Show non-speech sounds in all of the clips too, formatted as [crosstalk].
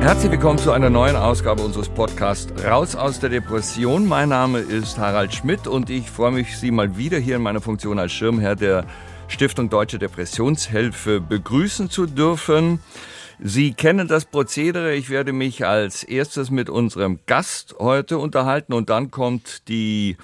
Herzlich willkommen zu einer neuen Ausgabe unseres Podcasts Raus aus der Depression. Mein Name ist Harald Schmidt und ich freue mich, Sie mal wieder hier in meiner Funktion als Schirmherr der Stiftung Deutsche Depressionshilfe begrüßen zu dürfen. Sie kennen das Prozedere. Ich werde mich als erstes mit unserem Gast heute unterhalten und dann kommt die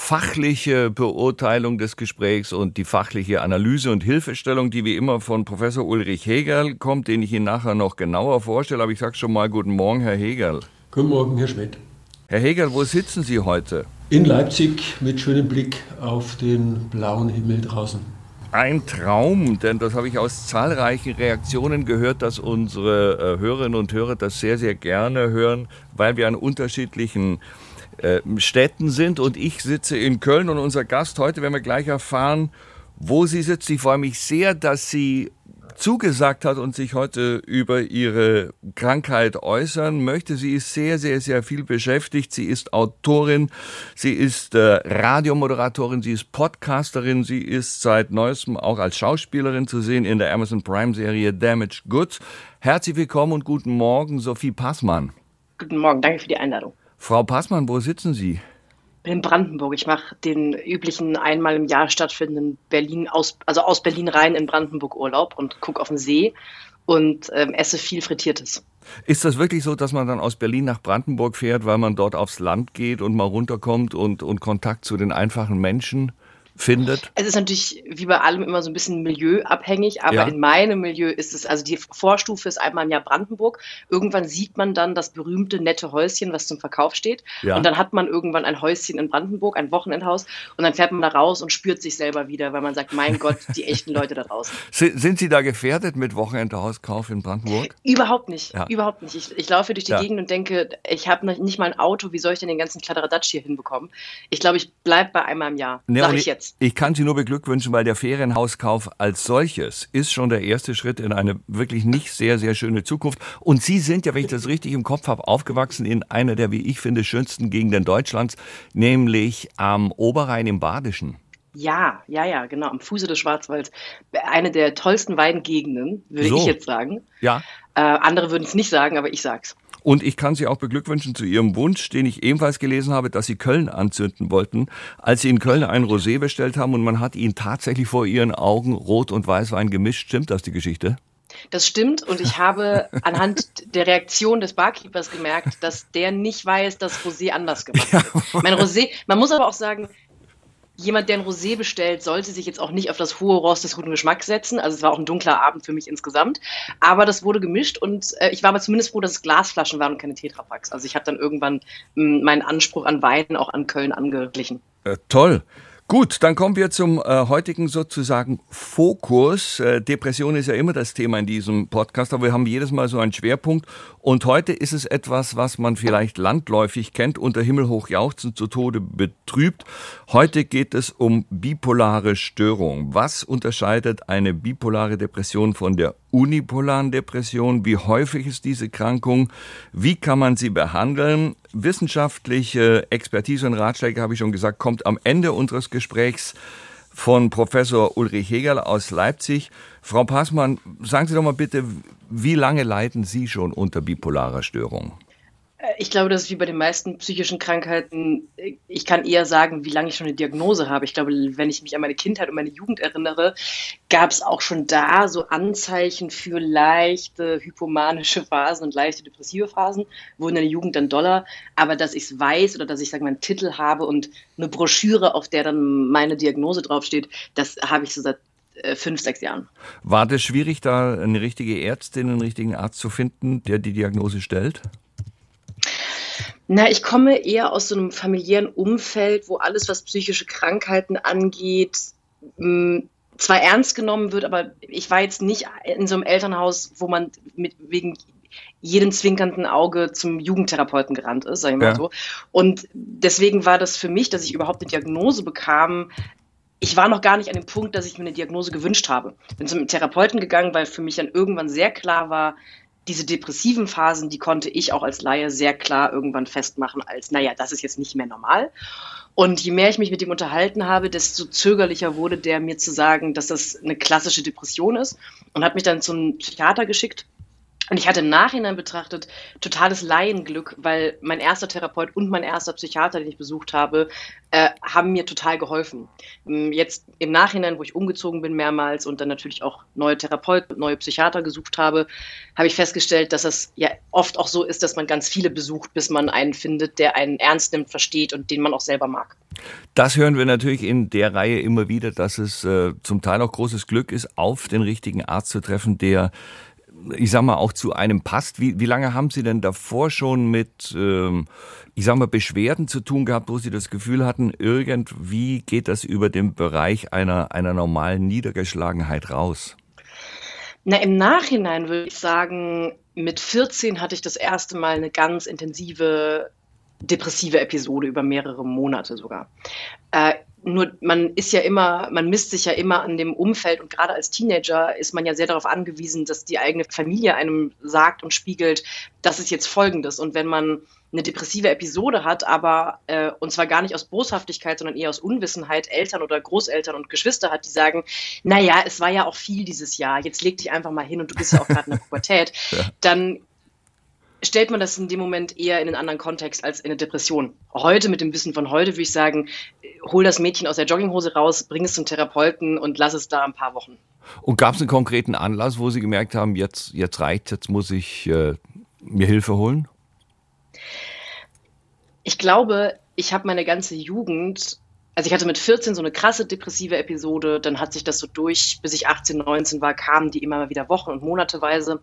fachliche Beurteilung des Gesprächs und die fachliche Analyse und Hilfestellung, die wie immer von Professor Ulrich Hegel kommt, den ich Ihnen nachher noch genauer vorstelle. Aber ich sage schon mal guten Morgen, Herr Hegel. Guten Morgen, Herr Schmidt. Herr Hegel, wo sitzen Sie heute? In Leipzig mit schönem Blick auf den blauen Himmel draußen. Ein Traum, denn das habe ich aus zahlreichen Reaktionen gehört, dass unsere äh, Hörerinnen und Hörer das sehr, sehr gerne hören, weil wir an unterschiedlichen äh, Städten sind und ich sitze in Köln und unser Gast heute werden wir gleich erfahren, wo sie sitzt. Ich freue mich sehr, dass sie zugesagt hat und sich heute über ihre Krankheit äußern möchte. Sie ist sehr, sehr, sehr viel beschäftigt. Sie ist Autorin, sie ist äh, Radiomoderatorin, sie ist Podcasterin, sie ist seit neuestem auch als Schauspielerin zu sehen in der Amazon Prime Serie Damaged Goods. Herzlich willkommen und guten Morgen, Sophie Passmann. Guten Morgen, danke für die Einladung. Frau Passmann, wo sitzen Sie? in Brandenburg. Ich mache den üblichen einmal im Jahr stattfindenden Berlin aus, also aus Berlin rein in Brandenburg Urlaub und gucke auf den See und ähm, esse viel Frittiertes. Ist das wirklich so, dass man dann aus Berlin nach Brandenburg fährt, weil man dort aufs Land geht und mal runterkommt und, und Kontakt zu den einfachen Menschen findet? Es ist natürlich wie bei allem immer so ein bisschen milieuabhängig, aber ja. in meinem Milieu ist es, also die Vorstufe ist einmal im Jahr Brandenburg. Irgendwann sieht man dann das berühmte nette Häuschen, was zum Verkauf steht. Ja. Und dann hat man irgendwann ein Häuschen in Brandenburg, ein Wochenendhaus. Und dann fährt man da raus und spürt sich selber wieder, weil man sagt, mein Gott, die echten Leute da draußen. [laughs] Sind Sie da gefährdet mit Wochenendhauskauf in Brandenburg? Überhaupt nicht. Ja. Überhaupt nicht. Ich, ich laufe durch die Gegend und denke, ich habe nicht mal ein Auto, wie soll ich denn den ganzen Kladderadatsch hier hinbekommen? Ich glaube, ich bleibe bei einmal im Jahr. Nee, Sag ich jetzt. Ich kann Sie nur beglückwünschen, weil der Ferienhauskauf als solches ist schon der erste Schritt in eine wirklich nicht sehr, sehr schöne Zukunft. Und Sie sind ja, wenn ich das richtig im Kopf habe, aufgewachsen in einer der, wie ich finde, schönsten Gegenden Deutschlands, nämlich am Oberrhein im Badischen. Ja, ja, ja, genau, am Fuße des Schwarzwalds. Eine der tollsten Weidengegenden, würde so. ich jetzt sagen. Ja. Äh, andere würden es nicht sagen, aber ich sag's. Und ich kann Sie auch beglückwünschen zu Ihrem Wunsch, den ich ebenfalls gelesen habe, dass Sie Köln anzünden wollten, als Sie in Köln ein Rosé bestellt haben und man hat Ihnen tatsächlich vor Ihren Augen Rot- und Weißwein gemischt. Stimmt das, die Geschichte? Das stimmt und ich habe [laughs] anhand der Reaktion des Barkeepers gemerkt, dass der nicht weiß, dass Rosé anders gemacht wird. Ja. Mein Rosé, man muss aber auch sagen, jemand, der ein Rosé bestellt, sollte sich jetzt auch nicht auf das hohe Rost des guten Geschmacks setzen. Also es war auch ein dunkler Abend für mich insgesamt. Aber das wurde gemischt und äh, ich war aber zumindest froh, dass es Glasflaschen waren und keine Tetrapacks. Also ich habe dann irgendwann mh, hm, meinen Anspruch an Wein auch an Köln angeglichen. Äh, toll. Gut, dann kommen wir zum äh, heutigen sozusagen Fokus. Äh, Depression ist ja immer das Thema in diesem Podcast, aber wir haben jedes Mal so einen Schwerpunkt. Und heute ist es etwas, was man vielleicht landläufig kennt, unter Himmelhoch jauchzend zu Tode betrübt. Heute geht es um bipolare Störung. Was unterscheidet eine bipolare Depression von der unipolaren Depression? Wie häufig ist diese Krankung? Wie kann man sie behandeln? Wissenschaftliche Expertise und Ratschläge, habe ich schon gesagt, kommt am Ende unseres Gesprächs von Professor Ulrich Hegel aus Leipzig. Frau Passmann, sagen Sie doch mal bitte, wie lange leiden Sie schon unter bipolarer Störung? Ich glaube, das ist wie bei den meisten psychischen Krankheiten. Ich kann eher sagen, wie lange ich schon eine Diagnose habe. Ich glaube, wenn ich mich an meine Kindheit und meine Jugend erinnere, gab es auch schon da so Anzeichen für leichte hypomanische Phasen und leichte depressive Phasen, wurden in der Jugend dann doller. Aber dass ich es weiß oder dass ich sage, einen Titel habe und eine Broschüre, auf der dann meine Diagnose draufsteht, das habe ich so seit äh, fünf, sechs Jahren. War das schwierig, da eine richtige Ärztin, einen richtigen Arzt zu finden, der die Diagnose stellt? Na, ich komme eher aus so einem familiären Umfeld, wo alles, was psychische Krankheiten angeht, mh, zwar ernst genommen wird, aber ich war jetzt nicht in so einem Elternhaus, wo man mit, wegen jedem zwinkernden Auge zum Jugendtherapeuten gerannt ist, sag ich mal ja. so. Und deswegen war das für mich, dass ich überhaupt eine Diagnose bekam, ich war noch gar nicht an dem Punkt, dass ich mir eine Diagnose gewünscht habe. Bin zum Therapeuten gegangen, weil für mich dann irgendwann sehr klar war, diese depressiven Phasen, die konnte ich auch als Laie sehr klar irgendwann festmachen als, naja, das ist jetzt nicht mehr normal. Und je mehr ich mich mit ihm unterhalten habe, desto zögerlicher wurde der mir zu sagen, dass das eine klassische Depression ist und hat mich dann zum Psychiater geschickt, Und ich hatte im Nachhinein betrachtet totales Laienglück, weil mein erster Therapeut und mein erster Psychiater, den ich besucht habe, äh, haben mir total geholfen. Ähm, jetzt im Nachhinein, wo ich umgezogen bin mehrmals und dann natürlich auch neue Therapeuten, neue Psychiater gesucht habe, habe ich festgestellt, dass es ja oft auch so ist, dass man ganz viele besucht, bis man einen findet, der einen ernst nimmt, versteht und den man auch selber mag. Das hören wir natürlich in der Reihe immer wieder, dass es äh, zum Teil auch großes Glück ist, auf den richtigen Arzt zu treffen, der ich sag mal, auch zu einem passt. Wie, wie lange haben Sie denn davor schon mit, ähm, ich sag mal, Beschwerden zu tun gehabt, wo Sie das Gefühl hatten, irgendwie geht das über den Bereich einer, einer normalen Niedergeschlagenheit raus? Na, im Nachhinein würde ich sagen, mit 14 hatte ich das erste Mal eine ganz intensive depressive Episode über mehrere Monate sogar. Äh, nur man ist ja immer, man misst sich ja immer an dem Umfeld und gerade als Teenager ist man ja sehr darauf angewiesen, dass die eigene Familie einem sagt und spiegelt, das ist jetzt Folgendes. Und wenn man eine depressive Episode hat, aber äh, und zwar gar nicht aus Boshaftigkeit, sondern eher aus Unwissenheit Eltern oder Großeltern und Geschwister hat, die sagen, naja, es war ja auch viel dieses Jahr, jetzt leg dich einfach mal hin und du bist ja auch gerade in der [laughs] Pubertät, ja. dann stellt man das in dem Moment eher in einen anderen Kontext als in eine Depression. Heute, mit dem Wissen von heute, würde ich sagen, hol das Mädchen aus der Jogginghose raus, bring es zum Therapeuten und lass es da ein paar Wochen. Und gab es einen konkreten Anlass, wo Sie gemerkt haben, jetzt, jetzt reicht, jetzt muss ich äh, mir Hilfe holen? Ich glaube, ich habe meine ganze Jugend also ich hatte mit 14 so eine krasse depressive Episode, dann hat sich das so durch, bis ich 18, 19 war, kamen die immer wieder Wochen und Monateweise.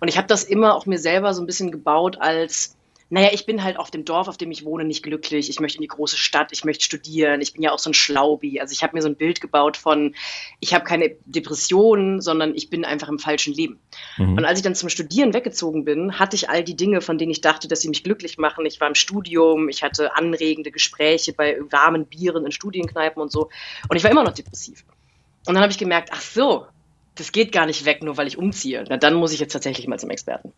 Und ich habe das immer auch mir selber so ein bisschen gebaut als, naja, ich bin halt auf dem Dorf, auf dem ich wohne, nicht glücklich. Ich möchte in die große Stadt, ich möchte studieren. Ich bin ja auch so ein Schlaubi. Also ich habe mir so ein Bild gebaut von, ich habe keine Depressionen, sondern ich bin einfach im falschen Leben. Mhm. Und als ich dann zum Studieren weggezogen bin, hatte ich all die Dinge, von denen ich dachte, dass sie mich glücklich machen. Ich war im Studium, ich hatte anregende Gespräche bei warmen Bieren in Studienkneipen und so. Und ich war immer noch depressiv. Und dann habe ich gemerkt, ach so, das geht gar nicht weg, nur weil ich umziehe. Na, dann muss ich jetzt tatsächlich mal zum Experten.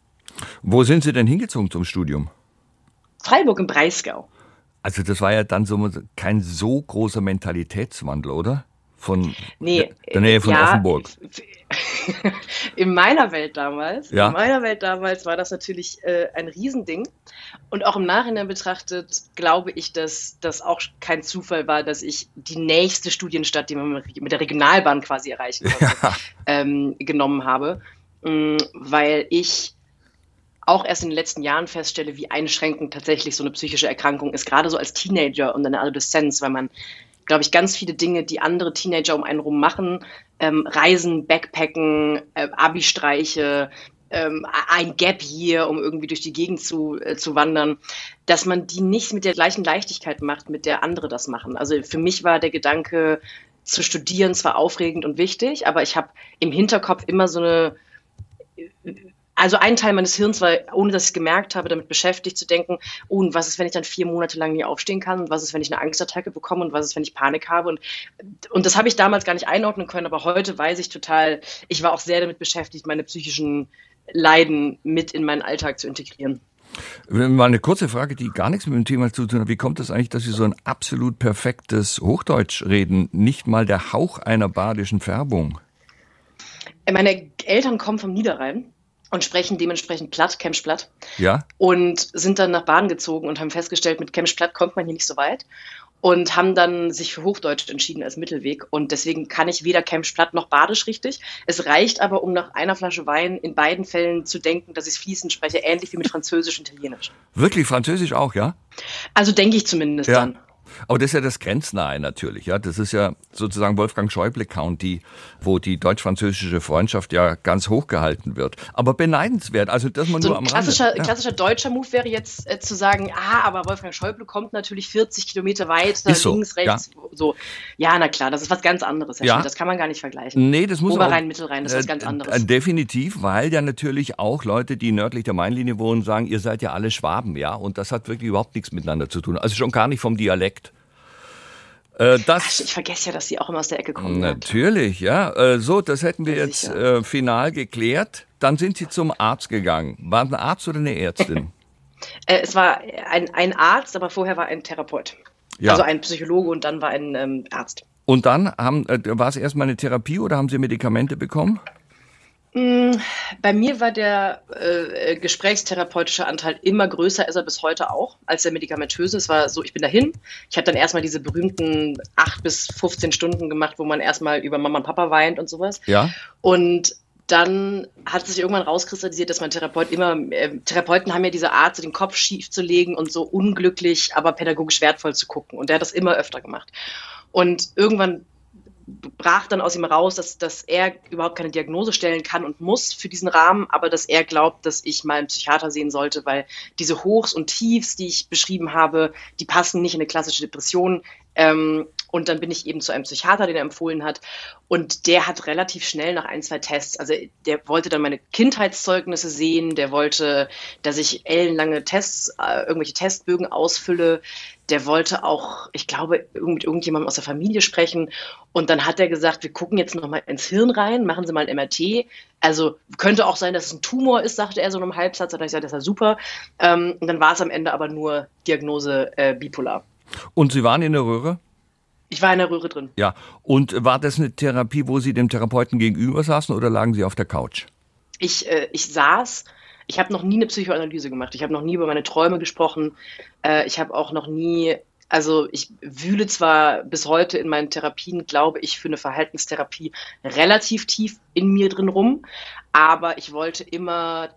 Wo sind Sie denn hingezogen zum Studium? Freiburg im Breisgau. Also das war ja dann so kein so großer Mentalitätswandel, oder? Von nee, der Nähe von ja, Offenburg. [laughs] In meiner Welt damals, ja. in meiner Welt damals war das natürlich äh, ein Riesending. Und auch im Nachhinein betrachtet glaube ich, dass das auch kein Zufall war, dass ich die nächste Studienstadt, die man mit der Regionalbahn quasi erreichen konnte, ja. ähm, genommen habe. Mm, weil ich auch erst in den letzten Jahren feststelle, wie einschränkend tatsächlich so eine psychische Erkrankung ist, gerade so als Teenager und in der Adoleszenz, weil man, glaube ich, ganz viele Dinge, die andere Teenager um einen rum machen, ähm, Reisen, Backpacken, äh, Abi-Streiche, ähm, ein Gap hier, um irgendwie durch die Gegend zu, äh, zu wandern, dass man die nicht mit der gleichen Leichtigkeit macht, mit der andere das machen. Also für mich war der Gedanke zu studieren zwar aufregend und wichtig, aber ich habe im Hinterkopf immer so eine also ein Teil meines Hirns war, ohne dass ich es gemerkt habe, damit beschäftigt zu denken, oh, und was ist, wenn ich dann vier Monate lang nie aufstehen kann? Und was ist, wenn ich eine Angstattacke bekomme? Und was ist, wenn ich Panik habe? Und, und das habe ich damals gar nicht einordnen können, aber heute weiß ich total, ich war auch sehr damit beschäftigt, meine psychischen Leiden mit in meinen Alltag zu integrieren. Mal eine kurze Frage, die gar nichts mit dem Thema zu tun hat. Wie kommt es das eigentlich, dass Sie so ein absolut perfektes Hochdeutsch reden? Nicht mal der Hauch einer badischen Färbung. Meine Eltern kommen vom Niederrhein und sprechen dementsprechend platt, Kemsch platt. Ja. Und sind dann nach Baden gezogen und haben festgestellt, mit Kemsch platt kommt man hier nicht so weit. Und haben dann sich für Hochdeutsch entschieden als Mittelweg. Und deswegen kann ich weder Kemsch platt noch Badisch richtig. Es reicht aber, um nach einer Flasche Wein in beiden Fällen zu denken, dass ich fließend spreche, ähnlich wie mit Französisch und Italienisch. Wirklich Französisch auch, ja? Also denke ich zumindest ja. dann. Aber das ist ja das Grenznahe natürlich. Ja, das ist ja sozusagen Wolfgang Schäuble County, wo die deutsch-französische Freundschaft ja ganz hoch gehalten wird. Aber beneidenswert. Also dass man so nur am klassischer, Rande. Ja. klassischer deutscher Move wäre jetzt äh, zu sagen, ah, aber Wolfgang Schäuble kommt natürlich 40 Kilometer weit, da so, links, rechts, ja. so. Ja, na klar, das ist was ganz anderes. ja. Das kann man gar nicht vergleichen. Nee, das muss Oberrhein, auch, Mittelrhein, das ist was ganz anderes. Äh, definitiv, weil ja natürlich auch Leute, die nördlich der Mainlinie wohnen, sagen, ihr seid ja alle Schwaben, ja, und das hat wirklich überhaupt nichts miteinander zu tun. Also schon gar nicht vom Dialekt. Äh, das, ich vergesse ja, dass sie auch immer aus der Ecke kommen. Natürlich, ja. Äh, so, das hätten wir ja, jetzt äh, final geklärt. Dann sind Sie zum Arzt gegangen. War ein Arzt oder eine Ärztin? [laughs] Äh, es war ein, ein Arzt, aber vorher war ein Therapeut. Ja. Also ein Psychologe und dann war ein ähm, Arzt. Und dann haben, äh, war es erstmal eine Therapie oder haben Sie Medikamente bekommen? Mm, bei mir war der äh, gesprächstherapeutische Anteil immer größer, ist er bis heute auch, als der medikamentöse. Es war so, ich bin dahin. Ich habe dann erstmal diese berühmten 8 bis 15 Stunden gemacht, wo man erstmal über Mama und Papa weint und sowas. Ja. Und dann hat sich irgendwann rauskristallisiert, dass mein Therapeut immer, äh, Therapeuten haben ja diese Art, so den Kopf schief zu legen und so unglücklich, aber pädagogisch wertvoll zu gucken. Und der hat das immer öfter gemacht. Und irgendwann brach dann aus ihm raus, dass, dass er überhaupt keine Diagnose stellen kann und muss für diesen Rahmen, aber dass er glaubt, dass ich mal einen Psychiater sehen sollte, weil diese Hochs und Tiefs, die ich beschrieben habe, die passen nicht in eine klassische Depression. Ähm, und dann bin ich eben zu einem Psychiater, den er empfohlen hat. Und der hat relativ schnell nach ein, zwei Tests, also der wollte dann meine Kindheitszeugnisse sehen, der wollte, dass ich ellenlange Tests, äh, irgendwelche Testbögen ausfülle. Der wollte auch, ich glaube, mit irgendjemandem aus der Familie sprechen. Und dann hat er gesagt, wir gucken jetzt nochmal ins Hirn rein, machen Sie mal ein MRT. Also könnte auch sein, dass es ein Tumor ist, sagte er so in einem Halbsatz. Da habe ich gesagt, das ist ja super. Ähm, und dann war es am Ende aber nur Diagnose äh, bipolar. Und Sie waren in der Röhre? Ich war in der Röhre drin. Ja. Und war das eine Therapie, wo Sie dem Therapeuten gegenüber saßen oder lagen Sie auf der Couch? Ich, äh, ich saß. Ich habe noch nie eine Psychoanalyse gemacht. Ich habe noch nie über meine Träume gesprochen. Äh, ich habe auch noch nie, also ich wühle zwar bis heute in meinen Therapien, glaube ich, für eine Verhaltenstherapie relativ tief in mir drin rum, aber ich wollte immer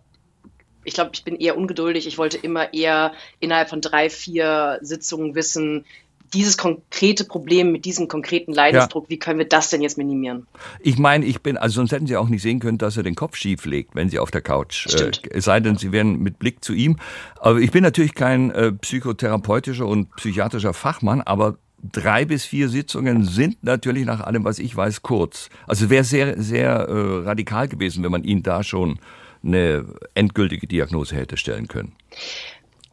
ich glaube, ich bin eher ungeduldig. Ich wollte immer eher innerhalb von drei, vier Sitzungen wissen, dieses konkrete Problem mit diesem konkreten Leidensdruck, ja. wie können wir das denn jetzt minimieren? Ich meine, ich bin, also sonst hätten Sie auch nicht sehen können, dass er den Kopf schief legt, wenn Sie auf der Couch. Äh, es sei denn, Sie wären mit Blick zu ihm. Aber ich bin natürlich kein äh, psychotherapeutischer und psychiatrischer Fachmann, aber drei bis vier Sitzungen sind natürlich nach allem, was ich weiß, kurz. Also wäre sehr, sehr äh, radikal gewesen, wenn man ihn da schon eine endgültige Diagnose hätte stellen können.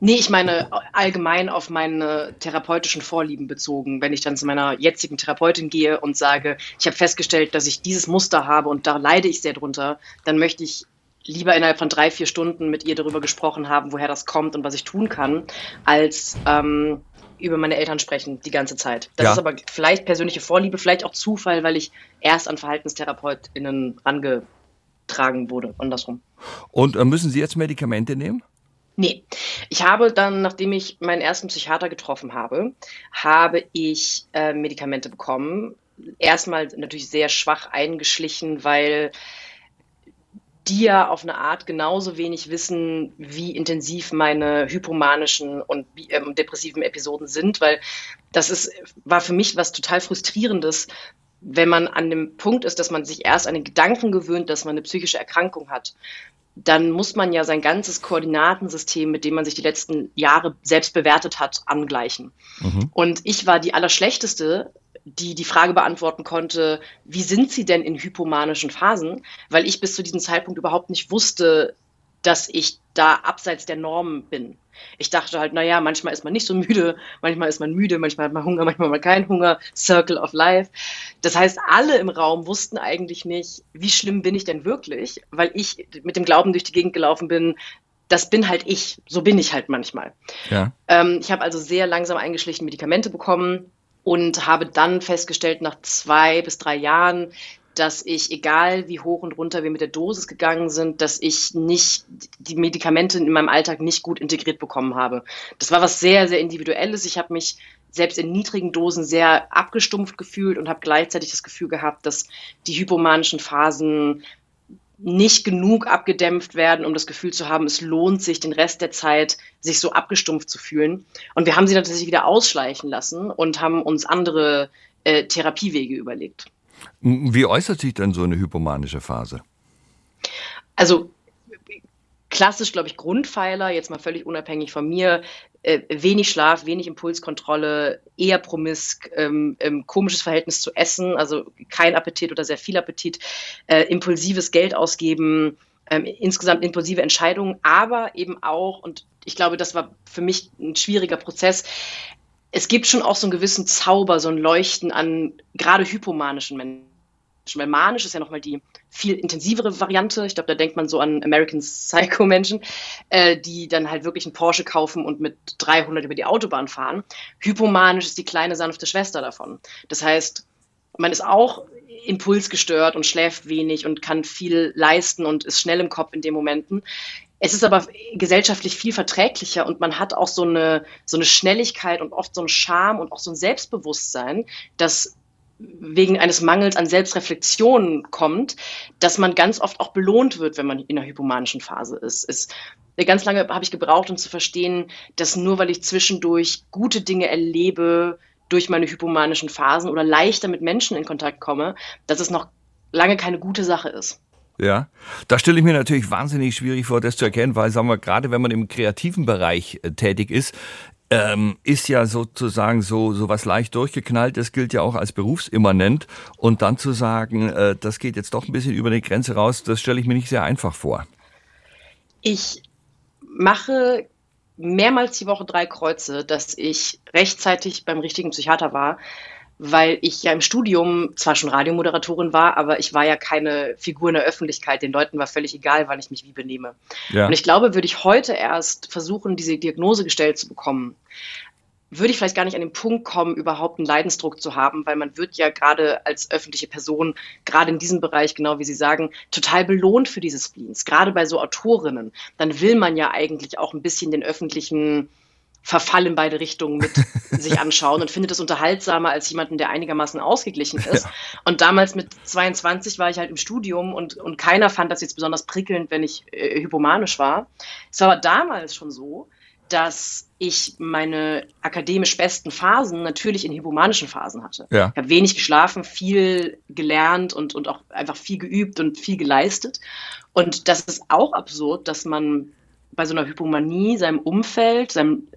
Nee, ich meine allgemein auf meine therapeutischen Vorlieben bezogen. Wenn ich dann zu meiner jetzigen Therapeutin gehe und sage, ich habe festgestellt, dass ich dieses Muster habe und da leide ich sehr drunter, dann möchte ich lieber innerhalb von drei, vier Stunden mit ihr darüber gesprochen haben, woher das kommt und was ich tun kann, als ähm, über meine Eltern sprechen die ganze Zeit. Das ja. ist aber vielleicht persönliche Vorliebe, vielleicht auch Zufall, weil ich erst an VerhaltenstherapeutInnen angetragen wurde, andersrum. Und äh, müssen Sie jetzt Medikamente nehmen? Nee, ich habe dann, nachdem ich meinen ersten Psychiater getroffen habe, habe ich äh, Medikamente bekommen. Erstmal natürlich sehr schwach eingeschlichen, weil die ja auf eine Art genauso wenig wissen, wie intensiv meine hypomanischen und ähm, depressiven Episoden sind, weil das ist, war für mich was total frustrierendes, wenn man an dem Punkt ist, dass man sich erst an den Gedanken gewöhnt, dass man eine psychische Erkrankung hat dann muss man ja sein ganzes Koordinatensystem, mit dem man sich die letzten Jahre selbst bewertet hat, angleichen. Mhm. Und ich war die Allerschlechteste, die die Frage beantworten konnte, wie sind Sie denn in hypomanischen Phasen? Weil ich bis zu diesem Zeitpunkt überhaupt nicht wusste, dass ich da abseits der Norm bin. Ich dachte halt, naja, manchmal ist man nicht so müde, manchmal ist man müde, manchmal hat man Hunger, manchmal hat man keinen Hunger, Circle of Life. Das heißt, alle im Raum wussten eigentlich nicht, wie schlimm bin ich denn wirklich, weil ich mit dem Glauben durch die Gegend gelaufen bin, das bin halt ich, so bin ich halt manchmal. Ja. Ähm, ich habe also sehr langsam eingeschlichen Medikamente bekommen und habe dann festgestellt, nach zwei bis drei Jahren, dass ich, egal wie hoch und runter wir mit der Dosis gegangen sind, dass ich nicht die Medikamente in meinem Alltag nicht gut integriert bekommen habe. Das war was sehr, sehr Individuelles. Ich habe mich selbst in niedrigen Dosen sehr abgestumpft gefühlt und habe gleichzeitig das Gefühl gehabt, dass die hypomanischen Phasen nicht genug abgedämpft werden, um das Gefühl zu haben, es lohnt sich den Rest der Zeit, sich so abgestumpft zu fühlen. Und wir haben sie natürlich wieder ausschleichen lassen und haben uns andere äh, Therapiewege überlegt. Wie äußert sich denn so eine hypomanische Phase? Also klassisch, glaube ich, Grundpfeiler, jetzt mal völlig unabhängig von mir, äh, wenig Schlaf, wenig Impulskontrolle, eher promisk, ähm, ähm, komisches Verhältnis zu Essen, also kein Appetit oder sehr viel Appetit, äh, impulsives Geld ausgeben, ähm, insgesamt impulsive Entscheidungen, aber eben auch, und ich glaube, das war für mich ein schwieriger Prozess, es gibt schon auch so einen gewissen Zauber, so ein Leuchten an gerade hypomanischen Menschen. Weil manisch ist ja nochmal die viel intensivere Variante. Ich glaube, da denkt man so an American Psycho-Menschen, äh, die dann halt wirklich einen Porsche kaufen und mit 300 über die Autobahn fahren. Hypomanisch ist die kleine sanfte Schwester davon. Das heißt, man ist auch impulsgestört und schläft wenig und kann viel leisten und ist schnell im Kopf in den Momenten. Es ist aber gesellschaftlich viel verträglicher und man hat auch so eine, so eine Schnelligkeit und oft so einen Charme und auch so ein Selbstbewusstsein, das wegen eines Mangels an Selbstreflexion kommt, dass man ganz oft auch belohnt wird, wenn man in einer hypomanischen Phase ist. Es, ganz lange habe ich gebraucht, um zu verstehen, dass nur weil ich zwischendurch gute Dinge erlebe durch meine hypomanischen Phasen oder leichter mit Menschen in Kontakt komme, dass es noch lange keine gute Sache ist. Ja, da stelle ich mir natürlich wahnsinnig schwierig vor, das zu erkennen, weil, sagen wir, gerade wenn man im kreativen Bereich äh, tätig ist, ähm, ist ja sozusagen so, so was leicht durchgeknallt. Das gilt ja auch als berufsimmanent. Und dann zu sagen, äh, das geht jetzt doch ein bisschen über die Grenze raus, das stelle ich mir nicht sehr einfach vor. Ich mache mehrmals die Woche drei Kreuze, dass ich rechtzeitig beim richtigen Psychiater war, weil ich ja im Studium zwar schon Radiomoderatorin war, aber ich war ja keine Figur in der Öffentlichkeit. Den Leuten war völlig egal, wann ich mich wie benehme. Ja. Und ich glaube, würde ich heute erst versuchen, diese Diagnose gestellt zu bekommen, würde ich vielleicht gar nicht an den Punkt kommen, überhaupt einen Leidensdruck zu haben, weil man wird ja gerade als öffentliche Person, gerade in diesem Bereich, genau wie Sie sagen, total belohnt für diese Spleens. Gerade bei so Autorinnen. Dann will man ja eigentlich auch ein bisschen den öffentlichen Verfall in beide Richtungen mit [laughs] sich anschauen und findet es unterhaltsamer als jemanden, der einigermaßen ausgeglichen ist. Ja. Und damals mit 22 war ich halt im Studium und, und keiner fand das jetzt besonders prickelnd, wenn ich äh, hypomanisch war. Es war aber damals schon so, dass ich meine akademisch besten Phasen natürlich in hypomanischen Phasen hatte. Ja. Ich habe wenig geschlafen, viel gelernt und, und auch einfach viel geübt und viel geleistet. Und das ist auch absurd, dass man bei so einer Hypomanie seinem Umfeld, seinem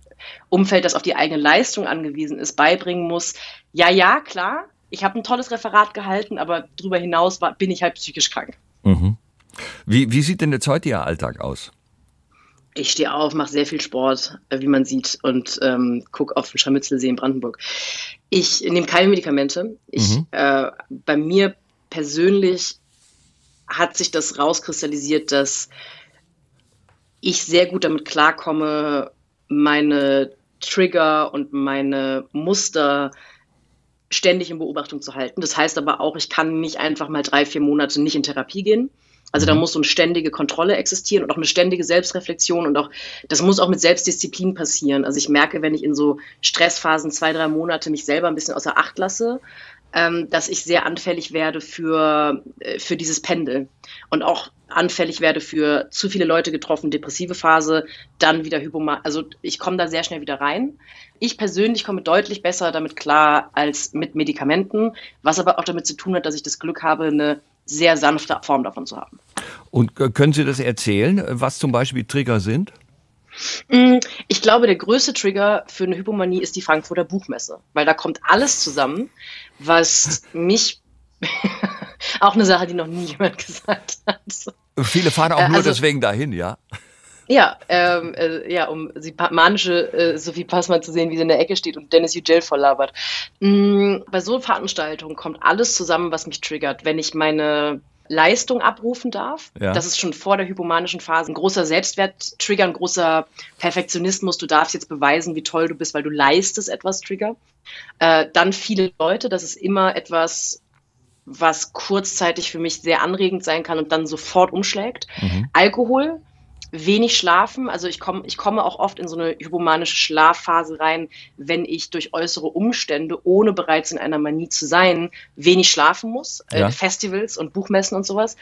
Umfeld, das auf die eigene Leistung angewiesen ist, beibringen muss, ja, ja, klar, ich habe ein tolles Referat gehalten, aber darüber hinaus war, bin ich halt psychisch krank. Mhm. Wie, wie sieht denn jetzt heute Ihr Alltag aus? Ich stehe auf, mache sehr viel Sport, äh, wie man sieht, und ähm, gucke auf den Scharmützelsee in Brandenburg. Ich nehme keine Medikamente. Ich, mhm. äh, bei mir persönlich hat sich das rauskristallisiert, dass ich sehr gut damit klarkomme, meine Trigger und meine Muster ständig in Beobachtung zu halten. Das heißt aber auch, ich kann nicht einfach mal drei, vier Monate nicht in Therapie gehen. Also da mhm. muss so eine ständige Kontrolle existieren und auch eine ständige Selbstreflexion und auch, das muss auch mit Selbstdisziplin passieren. Also ich merke, wenn ich in so Stressphasen zwei, drei Monate mich selber ein bisschen außer Acht lasse, ähm, dass ich sehr anfällig werde für, äh, für dieses Pendel und auch anfällig werde für zu viele Leute getroffen, depressive Phase, dann wieder Hypoman. Also ich komme da sehr schnell wieder rein. Ich persönlich komme deutlich besser damit klar als mit Medikamenten, was aber auch damit zu tun hat, dass ich das Glück habe, eine sehr sanfte Form davon zu haben. Und können Sie das erzählen, was zum Beispiel Trigger sind? Mm, ich glaube, der größte Trigger für eine Hypomanie ist die Frankfurter Buchmesse, weil da kommt alles zusammen, was mich [laughs] auch eine Sache, die noch nie jemand [laughs] gesagt hat. Viele fahren auch äh, nur also, deswegen dahin, ja. Ja, ähm, äh, ja, um die manische äh, Sophie Passmann zu sehen, wie sie in der Ecke steht und Dennis Yücel voll labert. Mhm, bei so Veranstaltungen kommt alles zusammen, was mich triggert. Wenn ich meine Leistung abrufen darf. Ja. Das ist schon vor der hypomanischen Phase ein großer Selbstwert-Trigger, ein großer Perfektionismus. Du darfst jetzt beweisen, wie toll du bist, weil du leistest etwas Trigger. Äh, dann viele Leute, das ist immer etwas, was kurzzeitig für mich sehr anregend sein kann und dann sofort umschlägt. Mhm. Alkohol, wenig schlafen. Also ich komme, ich komme auch oft in so eine hypomanische Schlafphase rein, wenn ich durch äußere Umstände, ohne bereits in einer Manie zu sein, wenig schlafen muss. Äh, ja. Äh, Festivals und Buchmessen und sowas.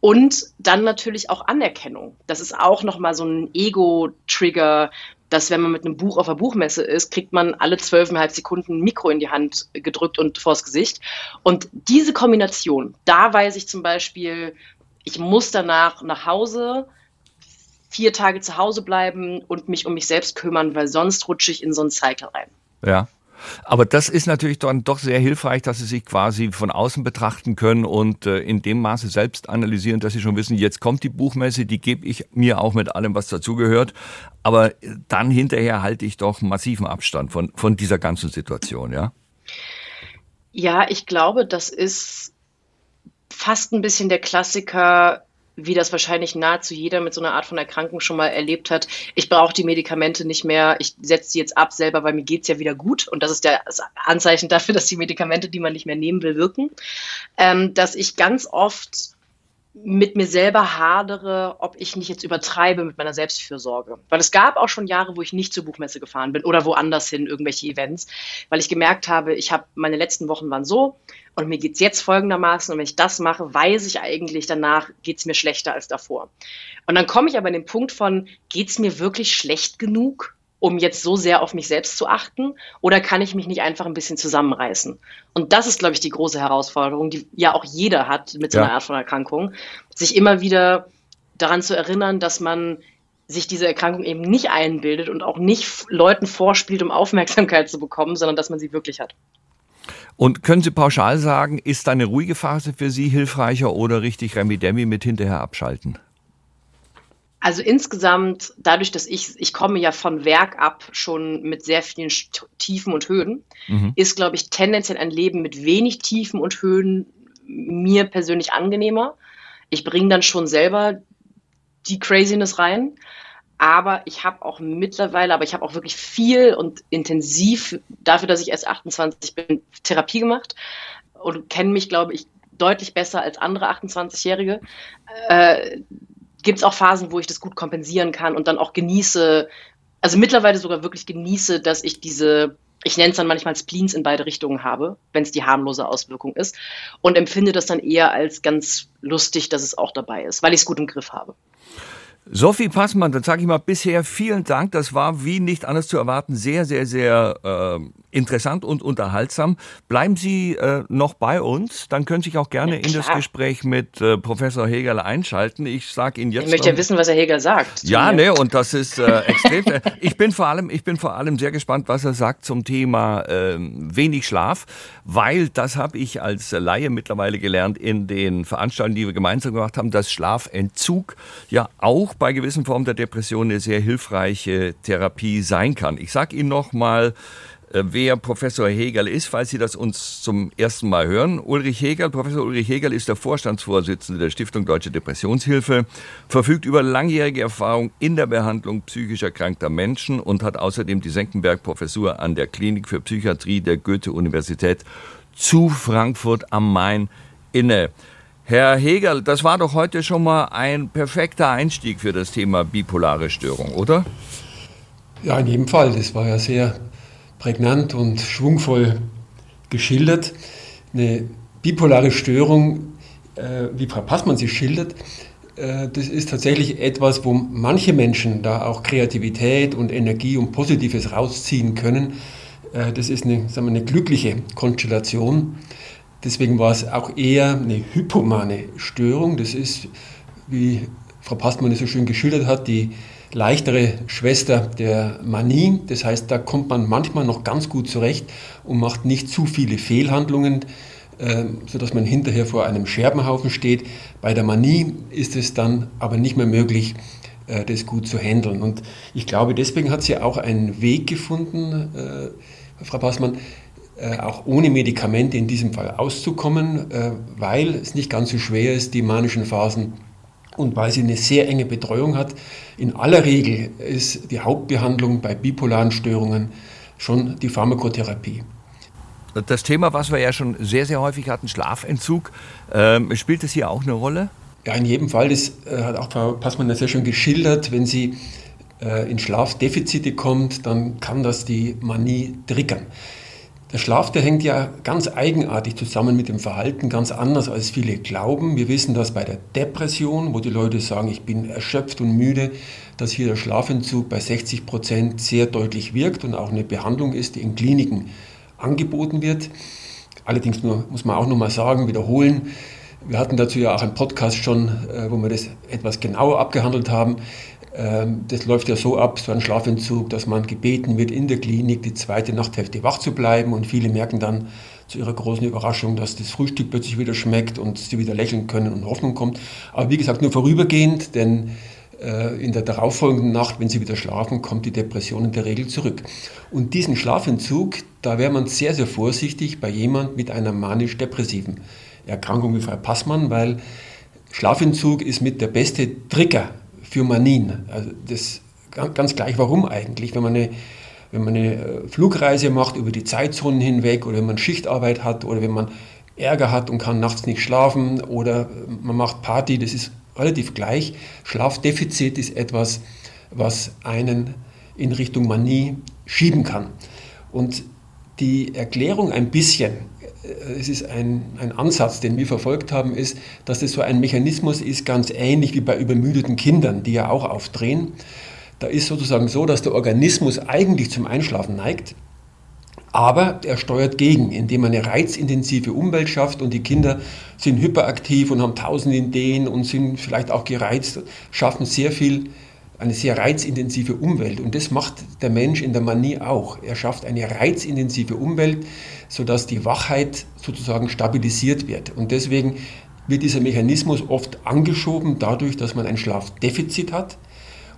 Und dann natürlich auch Anerkennung. Das ist auch nochmal so ein Ego-Trigger, dass wenn man mit einem Buch auf der Buchmesse ist, kriegt man alle zwölfeinhalb Sekunden ein Mikro in die Hand gedrückt und vors Gesicht. Und diese Kombination, da weiß ich zum Beispiel, ich muss danach nach Hause, vier Tage zu Hause bleiben und mich um mich selbst kümmern, weil sonst rutsche ich in so einen Cycle rein. Ja. Aber das ist natürlich dann doch sehr hilfreich, dass Sie sich quasi von außen betrachten können und äh, in dem Maße selbst analysieren, dass Sie schon wissen, jetzt kommt die Buchmesse, die gebe ich mir auch mit allem, was dazugehört. Aber dann hinterher halte ich doch massiven Abstand von, von dieser ganzen Situation, ja? Ja, ich glaube, das ist fast ein bisschen der Klassiker, wie das wahrscheinlich nahezu jeder mit so einer Art von Erkrankung schon mal erlebt hat. Ich brauche die Medikamente nicht mehr, ich setze sie jetzt ab selber, weil mir geht es ja wieder gut. Und das ist das Anzeichen dafür, dass die Medikamente, die man nicht mehr nehmen will, wirken. Ähm, dass ich ganz oft mit mir selber hadere, ob ich nicht jetzt übertreibe mit meiner Selbstfürsorge. Weil es gab auch schon Jahre, wo ich nicht zur Buchmesse gefahren bin oder woanders hin, irgendwelche Events, weil ich gemerkt habe, ich habe meine letzten Wochen waren so und mir geht's jetzt folgendermaßen und wenn ich das mache, weiß ich eigentlich, danach geht's mir schlechter als davor. Und dann komme ich aber an den Punkt von, geht's mir wirklich schlecht genug? Um jetzt so sehr auf mich selbst zu achten? Oder kann ich mich nicht einfach ein bisschen zusammenreißen? Und das ist, glaube ich, die große Herausforderung, die ja auch jeder hat mit so einer ja. Art von Erkrankung, sich immer wieder daran zu erinnern, dass man sich diese Erkrankung eben nicht einbildet und auch nicht Leuten vorspielt, um Aufmerksamkeit zu bekommen, sondern dass man sie wirklich hat. Und können Sie pauschal sagen, ist eine ruhige Phase für Sie hilfreicher oder richtig Remi-Demi mit hinterher abschalten? Also insgesamt, dadurch, dass ich, ich komme ja von Werk ab schon mit sehr vielen Tiefen und Höhen, mhm. ist, glaube ich, tendenziell ein Leben mit wenig Tiefen und Höhen mir persönlich angenehmer. Ich bringe dann schon selber die Craziness rein. Aber ich habe auch mittlerweile, aber ich habe auch wirklich viel und intensiv dafür, dass ich erst 28 bin, Therapie gemacht und kenne mich, glaube ich, deutlich besser als andere 28-Jährige. Äh, gibt es auch Phasen, wo ich das gut kompensieren kann und dann auch genieße, also mittlerweile sogar wirklich genieße, dass ich diese, ich nenne es dann manchmal Spleens in beide Richtungen habe, wenn es die harmlose Auswirkung ist und empfinde das dann eher als ganz lustig, dass es auch dabei ist, weil ich es gut im Griff habe. Sophie Passmann, dann sage ich mal bisher vielen Dank. Das war wie nicht anders zu erwarten sehr, sehr, sehr äh, interessant und unterhaltsam. Bleiben Sie äh, noch bei uns, dann können Sie sich auch gerne ja, in das Gespräch mit äh, Professor Hegel einschalten. Ich sage Ihnen jetzt. Ich möchte ja wissen, was Herr Hegel sagt. Ja, ne, und das ist äh, extrem. ich bin vor allem, ich bin vor allem sehr gespannt, was er sagt zum Thema äh, wenig Schlaf, weil das habe ich als Laie mittlerweile gelernt in den Veranstaltungen, die wir gemeinsam gemacht haben, dass Schlafentzug ja auch bei gewissen Formen der Depression eine sehr hilfreiche Therapie sein kann. Ich sage Ihnen noch mal äh, wer Professor Hegel ist, falls Sie das uns zum ersten Mal hören. Ulrich Hegel, Professor Ulrich Hegel ist der Vorstandsvorsitzende der Stiftung Deutsche Depressionshilfe, verfügt über langjährige Erfahrung in der Behandlung psychisch erkrankter Menschen und hat außerdem die Senckenberg-Professur an der Klinik für Psychiatrie der Goethe-Universität zu Frankfurt am Main inne. Herr Hegel, das war doch heute schon mal ein perfekter Einstieg für das Thema bipolare Störung, oder? Ja, in jedem Fall. Das war ja sehr prägnant und schwungvoll geschildert. Eine bipolare Störung, äh, wie Frau Passmann sie schildert, äh, das ist tatsächlich etwas, wo manche Menschen da auch Kreativität und Energie und Positives rausziehen können. Äh, das ist eine, sagen wir, eine glückliche Konstellation. Deswegen war es auch eher eine hypomane Störung. Das ist, wie Frau Passmann es so schön geschildert hat, die leichtere Schwester der Manie. Das heißt, da kommt man manchmal noch ganz gut zurecht und macht nicht zu viele Fehlhandlungen, äh, sodass man hinterher vor einem Scherbenhaufen steht. Bei der Manie ist es dann aber nicht mehr möglich, äh, das gut zu handeln. Und ich glaube, deswegen hat sie auch einen Weg gefunden, äh, Frau Passmann, auch ohne Medikamente in diesem Fall auszukommen, weil es nicht ganz so schwer ist, die manischen Phasen und weil sie eine sehr enge Betreuung hat. In aller Regel ist die Hauptbehandlung bei bipolaren Störungen schon die Pharmakotherapie. Das Thema, was wir ja schon sehr, sehr häufig hatten, Schlafentzug, ähm, spielt das hier auch eine Rolle? Ja, in jedem Fall. Das äh, hat auch Frau Passmann ja sehr schön geschildert. Wenn sie äh, in Schlafdefizite kommt, dann kann das die Manie triggern. Der Schlaf, der hängt ja ganz eigenartig zusammen mit dem Verhalten, ganz anders als viele glauben. Wir wissen das bei der Depression, wo die Leute sagen, ich bin erschöpft und müde, dass hier der Schlafentzug bei 60 Prozent sehr deutlich wirkt und auch eine Behandlung ist, die in Kliniken angeboten wird. Allerdings nur, muss man auch nochmal sagen, wiederholen, wir hatten dazu ja auch einen Podcast schon, äh, wo wir das etwas genauer abgehandelt haben. Ähm, das läuft ja so ab, so ein Schlafentzug, dass man gebeten wird, in der Klinik die zweite Nachthälfte wach zu bleiben und viele merken dann zu ihrer großen Überraschung, dass das Frühstück plötzlich wieder schmeckt und sie wieder lächeln können und Hoffnung kommt. Aber wie gesagt, nur vorübergehend, denn äh, in der darauffolgenden Nacht, wenn sie wieder schlafen, kommt die Depression in der Regel zurück. Und diesen Schlafentzug, da wäre man sehr, sehr vorsichtig bei jemand mit einer manisch-depressiven Erkrankung wie Frau Passmann, weil Schlafentzug ist mit der beste Trigger für Manien. Also das ganz gleich warum eigentlich, wenn man eine wenn man eine äh, Flugreise macht über die Zeitzonen hinweg oder wenn man Schichtarbeit hat oder wenn man Ärger hat und kann nachts nicht schlafen oder man macht Party, das ist relativ gleich. Schlafdefizit ist etwas, was einen in Richtung Manie schieben kann. Und die Erklärung ein bisschen, äh, es ist ein, ein Ansatz, den wir verfolgt haben, ist, dass das so ein Mechanismus ist, ganz ähnlich wie bei übermüdeten Kindern, die ja auch aufdrehen. Da ist sozusagen so, dass der Organismus eigentlich zum Einschlafen neigt, aber er steuert gegen, indem er eine reizintensive Umwelt schafft und die Kinder sind hyperaktiv und haben tausend Ideen und sind vielleicht auch gereizt, schaffen sehr viel eine sehr reizintensive Umwelt. Und das macht der Mensch in der Manie auch. Er schafft eine reizintensive Umwelt, sodass die Wachheit sozusagen stabilisiert wird. Und deswegen wird dieser Mechanismus oft angeschoben dadurch, dass man ein Schlafdefizit hat.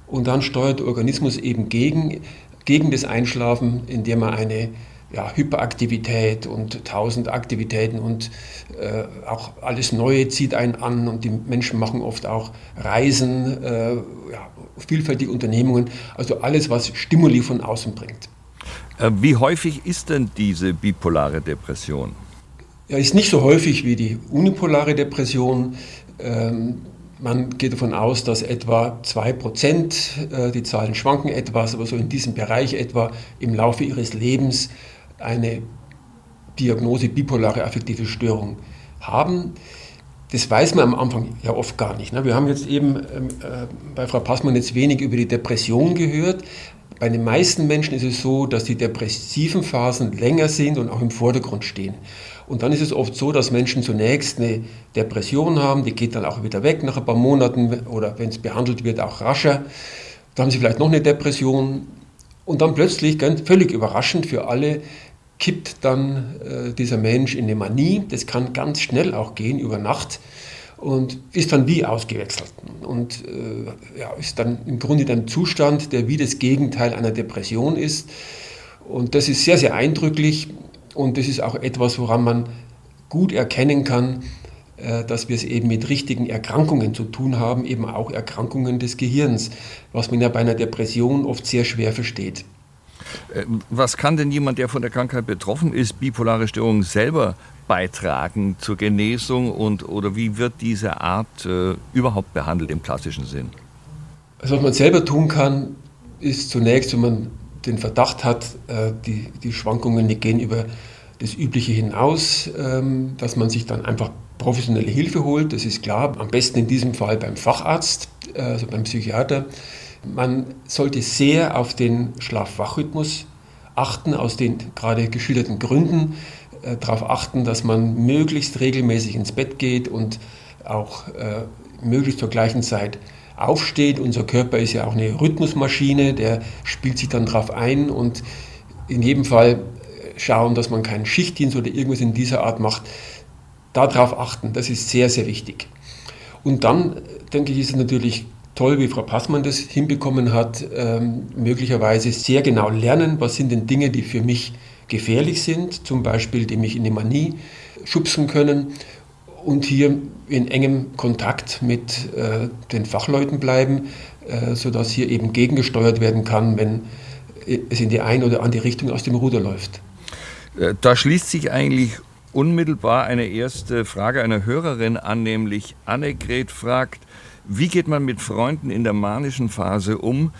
Und dann steuert der Organismus eben gegen, gegen das Einschlafen, indem man eine ja, Hyperaktivität und tausend Aktivitäten und äh, auch alles Neue zieht einen an und die Menschen machen oft auch Reisen, äh, ja, vielfältige Unternehmungen, also alles, was Stimuli von außen bringt. Äh, wie häufig ist denn diese bipolare Depression? Ja, ist nicht so häufig wie die unipolare Depression. Ähm, man geht davon aus, dass etwa 2%, äh, die Zahlen schwanken etwas, aber so in diesem Bereich etwa im Laufe ihres Lebens eine Diagnose bipolare affektive Störung haben. Das weiß man am Anfang ja oft gar nicht. Ne? Wir haben jetzt eben ähm, äh, bei Frau Passmann jetzt wenig über die Depression gehört. Bei den meisten Menschen ist es so, dass die depressiven Phasen länger sind und auch im Vordergrund stehen. Und dann ist es oft so, dass Menschen zunächst eine Depression haben, die geht dann auch wieder weg nach ein paar Monaten oder wenn es behandelt wird, auch rascher. Dann haben sie vielleicht noch eine Depression und dann plötzlich, ganz, völlig überraschend für alle, kippt dann äh, dieser Mensch in eine Manie. Das kann ganz schnell auch gehen, über Nacht. Und ist dann wie ausgewechselt. Und äh, ja, ist dann im Grunde in einem Zustand, der wie das Gegenteil einer Depression ist. Und das ist sehr, sehr eindrücklich. Und das ist auch etwas, woran man gut erkennen kann, äh, dass wir es eben mit richtigen Erkrankungen zu tun haben, eben auch Erkrankungen des Gehirns, was man ja bei einer Depression oft sehr schwer versteht. Äh, was kann denn jemand, der von der Krankheit betroffen ist, bipolare Störung selber beitragen zur Genesung und oder wie wird diese Art äh, überhaupt behandelt im klassischen Sinn? Also was man selber tun kann, ist zunächst, wenn man den Verdacht hat, äh, die, die Schwankungen die gehen über das Übliche hinaus, ähm, dass man sich dann einfach professionelle Hilfe holt. Das ist klar, am besten in diesem Fall beim Facharzt, äh, also beim Psychiater. Man sollte sehr auf den Schlaf-Wach-Rhythmus achten, aus den gerade geschilderten Gründen. Äh, darauf achten, dass man möglichst regelmäßig ins Bett geht und auch äh, möglichst zur gleichen Zeit aufsteht. Unser Körper ist ja auch eine Rhythmusmaschine, der spielt sich dann darauf ein und in jedem Fall äh, schauen, dass man keinen Schichtdienst oder irgendwas in dieser Art macht. Darauf achten, das ist sehr, sehr wichtig. Und dann, denke ich, ist es natürlich toll, wie Frau Passmann das hinbekommen hat, ähm, möglicherweise sehr genau lernen, was sind denn Dinge, die für mich gefährlich sind, zum Beispiel, die mich in die Manie schubsen können und hier in engem Kontakt mit äh, den Fachleuten bleiben, äh, sodass hier eben gegengesteuert werden kann, wenn es in die eine oder andere Richtung aus dem Ruder läuft. Äh, da schließt sich eigentlich unmittelbar eine erste Frage einer Hörerin an, nämlich Annegret fragt, wie geht man mit Freunden in der manischen Phase um,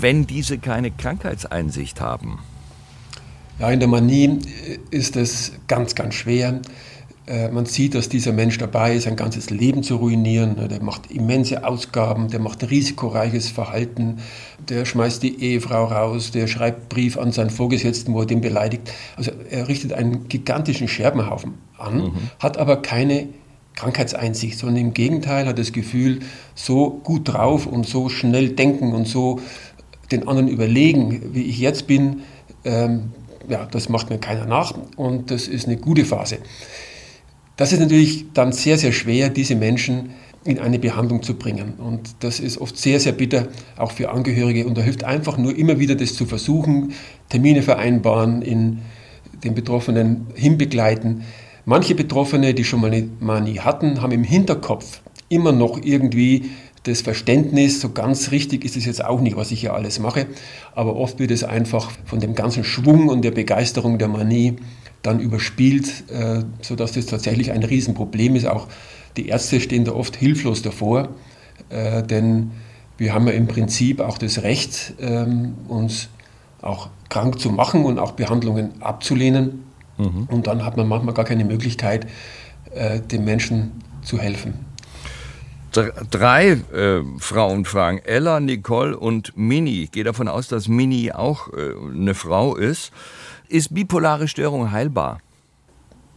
wenn diese keine Krankheitseinsicht haben? Ja, in der Manie ist es ganz, ganz schwer. Äh, man sieht, dass dieser Mensch dabei ist, ein ganzes Leben zu ruinieren. Der macht immense Ausgaben, der macht risikoreiches Verhalten, der schmeißt die Ehefrau raus, der schreibt Brief an seinen Vorgesetzten, wo er den beleidigt. Also er richtet einen gigantischen Scherbenhaufen an, mhm. hat aber keine Krankheitseinsicht, sondern im Gegenteil hat das Gefühl, so gut drauf und so schnell denken und so den anderen überlegen, wie ich jetzt bin, ähm, ja, das macht mir keiner nach und das ist eine gute Phase. Das ist natürlich dann sehr, sehr schwer, diese Menschen in eine Behandlung zu bringen. Und das ist oft sehr, sehr bitter, auch für Angehörige. Und da hilft einfach nur immer wieder das zu versuchen, Termine vereinbaren, in den Betroffenen hinbegleiten. Manche Betroffene, die schon mal eine Manie hatten, haben im Hinterkopf immer noch irgendwie das Verständnis, so ganz richtig ist es jetzt auch nicht, was ich hier alles mache, aber oft wird es einfach von dem ganzen Schwung und der Begeisterung der Manie dann überspielt, äh, sodass das tatsächlich ein Riesenproblem ist. Auch die Ärzte stehen da oft hilflos davor, äh, denn wir haben ja im Prinzip auch das Recht, ähm, uns auch krank zu machen und auch Behandlungen abzulehnen. Mhm. Und dann hat man manchmal gar keine Möglichkeit, äh, dem Menschen zu helfen. Drei äh, Frauen fragen, Ella, Nicole und Mini. Ich gehe davon aus, dass Mini auch äh, eine Frau ist. Ist bipolare Störung heilbar?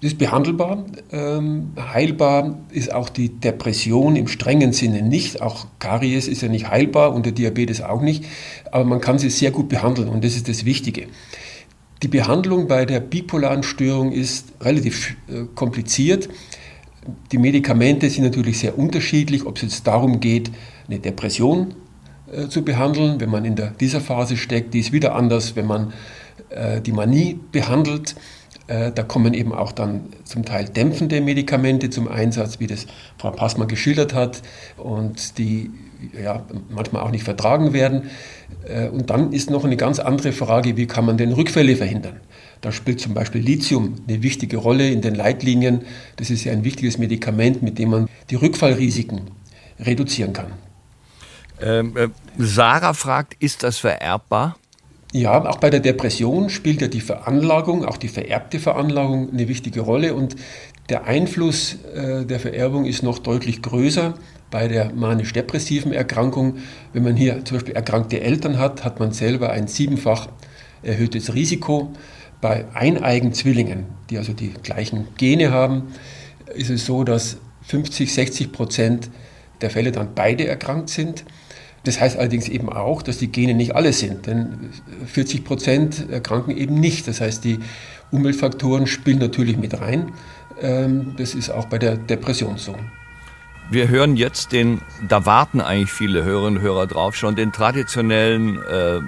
ist behandelbar. Ähm, heilbar ist auch die Depression im strengen Sinne nicht. Auch Karies ist ja nicht heilbar und der Diabetes auch nicht. Aber man kann sie sehr gut behandeln und das ist das Wichtige. Die Behandlung bei der bipolaren Störung ist relativ äh, kompliziert. Die Medikamente sind natürlich sehr unterschiedlich, ob es jetzt darum geht, eine Depression äh, zu behandeln, wenn man in der, dieser Phase steckt. Die ist wieder anders, wenn man äh, die Manie behandelt. Äh, da kommen eben auch dann zum Teil dämpfende Medikamente zum Einsatz, wie das Frau Passmann geschildert hat, und die ja, manchmal auch nicht vertragen werden. Äh, und dann ist noch eine ganz andere Frage, wie kann man denn Rückfälle verhindern? Da spielt zum Beispiel Lithium eine wichtige Rolle in den Leitlinien. Das ist ja ein wichtiges Medikament, mit dem man die Rückfallrisiken reduzieren kann. Ähm, äh, Sarah fragt, ist das vererbbar? Ja, auch bei der Depression spielt ja die Veranlagung, auch die vererbte Veranlagung eine wichtige Rolle und der Einfluss äh, der Vererbung ist noch deutlich größer bei der manisch-depressiven Erkrankung. Wenn man hier zum Beispiel erkrankte Eltern hat, hat man selber ein siebenfach erhöhtes Risiko. Bei eineigen Zwillingen, die also die gleichen Gene haben, ist es so, dass 50, 60 Prozent der Fälle dann beide erkrankt sind. Das heißt allerdings eben auch, dass die Gene nicht alle sind, denn 40 Prozent erkranken eben nicht. Das heißt, die Umweltfaktoren spielen natürlich mit rein. Ähm, das ist auch bei der Depression so. Wir hören jetzt den, da warten eigentlich viele Hörerinnen und Hörer drauf, schon den traditionellen äh,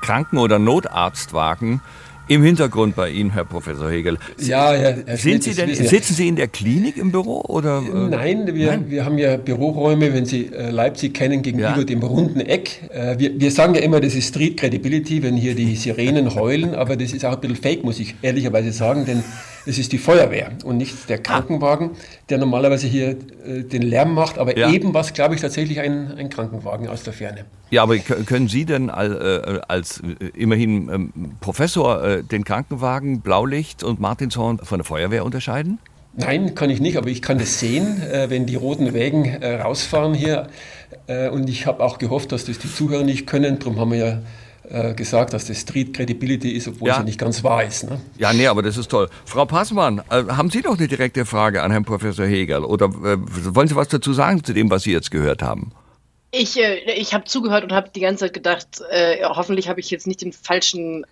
Kranken- oder Notarztwagen im Hintergrund bei Ihnen, Herr Professor Hegel. Ja, Herr, Herr Sind Sie denn, sitzen Sie in der Klinik im Büro? Oder, äh? Nein, wir, Nein. wir haben ja Büroräume, wenn Sie äh, Leipzig kennen, gegenüber ja. dem runden Eck. Äh, wir, wir sagen ja immer, das ist Street Credibility, wenn hier die Sirenen heulen, aber das ist auch ein bisschen fake, muss ich ehrlicherweise sagen, denn es ist die Feuerwehr und nicht der Krankenwagen, der normalerweise hier äh, den Lärm macht, aber ja. eben was, glaube ich, tatsächlich ein, ein Krankenwagen aus der Ferne. Ja, aber können Sie denn als, äh, als äh, immerhin ähm, Professor äh, den Krankenwagen Blaulicht und Martinshorn von der Feuerwehr unterscheiden? Nein, kann ich nicht, aber ich kann das sehen, äh, wenn die roten Wägen äh, rausfahren hier. und ich habe auch gehofft, dass das die Zuhörer nicht können. Darum haben wir ja äh, gesagt, dass das Street Credibility ist, obwohl ja. es ja nicht ganz wahr ist. Ne? Ja, nee, aber das ist toll. Frau Passmann, äh, haben Sie doch eine direkte Frage an Herrn Professor Hegel oder äh, wollen Sie was dazu sagen zu dem, was Sie jetzt gehört haben? Ich, äh, ich habe zugehört und habe die ganze Zeit gedacht, äh, hoffentlich habe ich jetzt nicht den falschen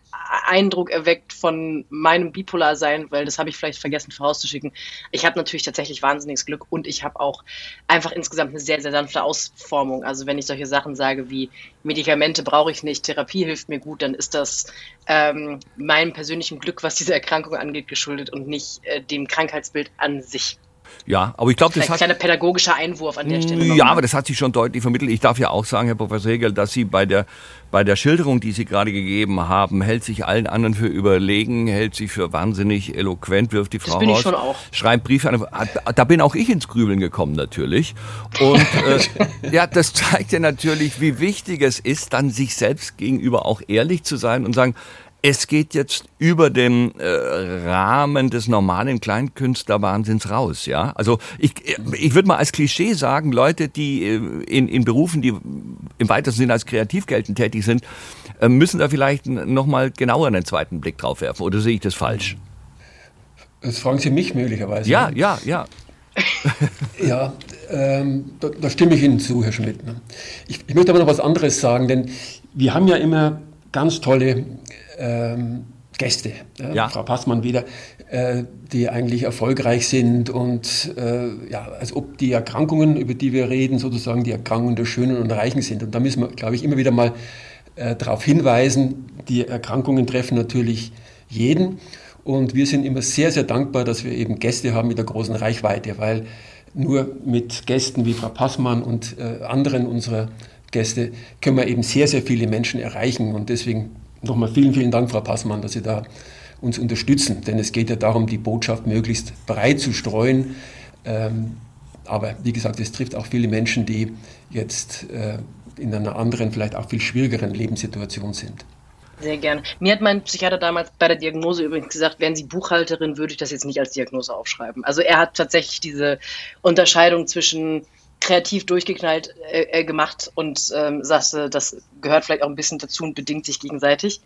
Eindruck erweckt von meinem Bipolar-Sein, weil das habe ich vielleicht vergessen vorauszuschicken. Ich habe natürlich tatsächlich wahnsinniges Glück und ich habe auch einfach insgesamt eine sehr, sehr sanfte Ausformung. Also wenn ich solche Sachen sage wie Medikamente brauche ich nicht, Therapie hilft mir gut, dann ist das ähm, meinem persönlichen Glück, was diese Erkrankung angeht, geschuldet und nicht äh, dem Krankheitsbild an sich. Ja, aber ich glaube, das hat... Ein kleiner pädagogischer Einwurf an der Stelle. Ja, aber das hat sich schon deutlich vermittelt. Ich darf ja auch sagen, Herr Professor Hegel, dass Sie bei der, bei der Schilderung, die Sie gerade gegeben haben, hält sich allen anderen für überlegen, hält sich für wahnsinnig eloquent, wirft die Frau das bin raus, ich schon auch. schreibt Briefe an. Da bin auch ich ins Grübeln gekommen natürlich. Und äh, [laughs] ja, das zeigt ja natürlich, wie wichtig es ist, dann sich selbst gegenüber auch ehrlich zu sein und sagen, es geht jetzt über den äh, Rahmen des normalen Kleinkünstlerwahnsinns raus, ja. Also ich, ich würde mal als Klischee sagen, Leute, die äh, in, in Berufen, die im weitesten Sinne als kreativ geltend tätig sind, äh, müssen da vielleicht nochmal genauer einen zweiten Blick drauf werfen. Oder sehe ich das falsch? Das fragen Sie mich möglicherweise. Ja, ne? ja, ja. [laughs] ja, ähm, da, da, stimme ich Ihnen zu, Herr Schmidt. Ne? Ich, ich möchte aber noch was anderes sagen, denn wir haben ja immer ganz tolle ähm, Gäste, äh, ja. Frau Passmann wieder, äh, die eigentlich erfolgreich sind und äh, ja, als ob die Erkrankungen, über die wir reden, sozusagen die Erkrankungen der Schönen und Reichen sind. Und da müssen wir, glaube ich, immer wieder mal äh, darauf hinweisen, die Erkrankungen treffen natürlich jeden. Und wir sind immer sehr, sehr dankbar, dass wir eben Gäste haben mit der großen Reichweite, weil nur mit Gästen wie Frau Passmann und äh, anderen unserer Gäste können wir eben sehr, sehr viele Menschen erreichen. Und deswegen nochmal vielen, vielen Dank, Frau Passmann, dass Sie da uns unterstützen. Denn es geht ja darum, die Botschaft möglichst breit zu streuen. Ähm, aber wie gesagt, es trifft auch viele Menschen, die jetzt äh, in einer anderen, vielleicht auch viel schwierigeren Lebenssituation sind. Sehr gerne. Mir hat mein Psychiater damals bei der Diagnose übrigens gesagt, wären Sie Buchhalterin, würde ich das jetzt nicht als Diagnose aufschreiben. Also er hat tatsächlich diese Unterscheidung zwischen kreativ durchgeknallt äh, äh, gemacht und ähm, sagte, das gehört vielleicht auch ein bisschen dazu und bedingt sich gegenseitig.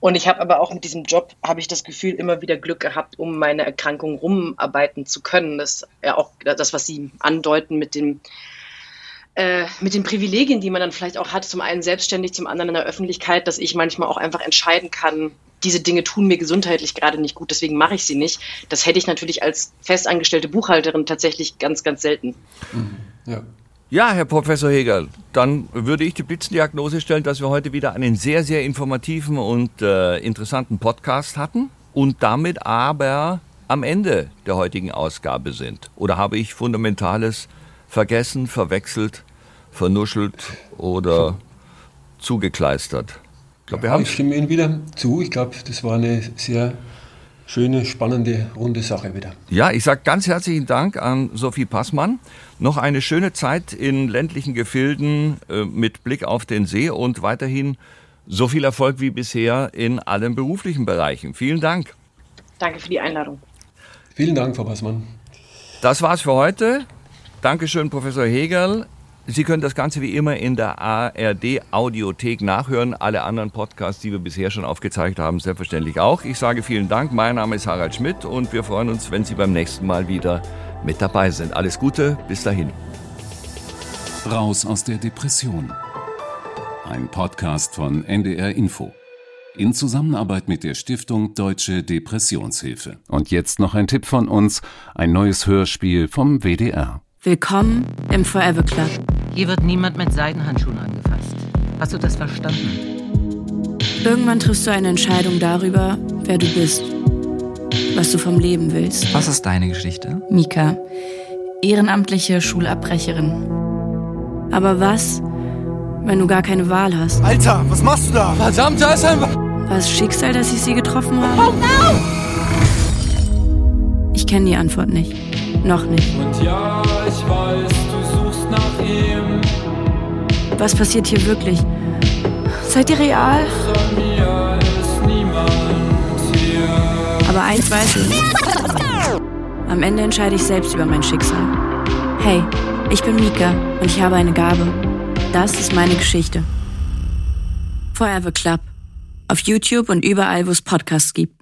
Und ich habe aber auch mit diesem Job, habe ich das Gefühl, immer wieder Glück gehabt, um meine Erkrankung rumarbeiten zu können. Das ist ja auch das, was Sie andeuten mit dem äh, mit den Privilegien, die man dann vielleicht auch hat, zum einen selbstständig, zum anderen in der Öffentlichkeit, dass ich manchmal auch einfach entscheiden kann, diese Dinge tun mir gesundheitlich gerade nicht gut, deswegen mache ich sie nicht. Das hätte ich natürlich als festangestellte Buchhalterin tatsächlich ganz, ganz selten. Mhm. Ja. Ja, Herr Professor Hegel, dann würde ich die Blitzendiagnose stellen, dass wir heute wieder einen sehr, sehr informativen und äh, interessanten Podcast hatten und damit aber am Ende der heutigen Ausgabe sind. Oder habe ich Fundamentales vergessen, verwechselt, vernuschelt oder zugekleistert? Wir haben ich stimme Ihnen wieder zu. Ich glaube, das war eine sehr schöne, spannende, runde Sache wieder. Ja, ich sage ganz herzlichen Dank an Sophie Passmann. Noch eine schöne Zeit in ländlichen Gefilden äh, mit Blick auf den See und weiterhin so viel Erfolg wie bisher in allen beruflichen Bereichen. Vielen Dank. Danke für die Einladung. Vielen Dank, Frau Passmann. Das war's für heute. Dankeschön, Professor Hegel. Sie können das Ganze wie immer in der ARD Audiothek nachhören. Alle anderen Podcasts, die wir bisher schon aufgezeigt haben, selbstverständlich auch. Ich sage vielen Dank. Mein Name ist Harald Schmidt und wir freuen uns, wenn Sie beim nächsten Mal wieder mit dabei sind. Alles Gute, bis dahin. Raus aus der Depression. Ein Podcast von NDR Info. In Zusammenarbeit mit der Stiftung Deutsche Depressionshilfe. Und jetzt noch ein Tipp von uns: ein neues Hörspiel vom WDR. Willkommen im Forever Club. Hier wird niemand mit Seidenhandschuhen angefasst. Hast du das verstanden? Irgendwann triffst du eine Entscheidung darüber, wer du bist. Was du vom Leben willst. Was ist deine Geschichte? Mika. Ehrenamtliche Schulabbrecherin. Aber was, wenn du gar keine Wahl hast? Alter, was machst du da? Verdammt, da ist ein... War es Schicksal, dass ich sie getroffen habe? Oh no! Ich kenne die Antwort nicht. Noch nicht. Und ja, ich weiß, nach ihm. Was passiert hier wirklich? Seid ihr real? Aber eins weiß ich. Am Ende entscheide ich selbst über mein Schicksal. Hey, ich bin Mika und ich habe eine Gabe. Das ist meine Geschichte. Forever Club. Auf YouTube und überall, wo es Podcasts gibt.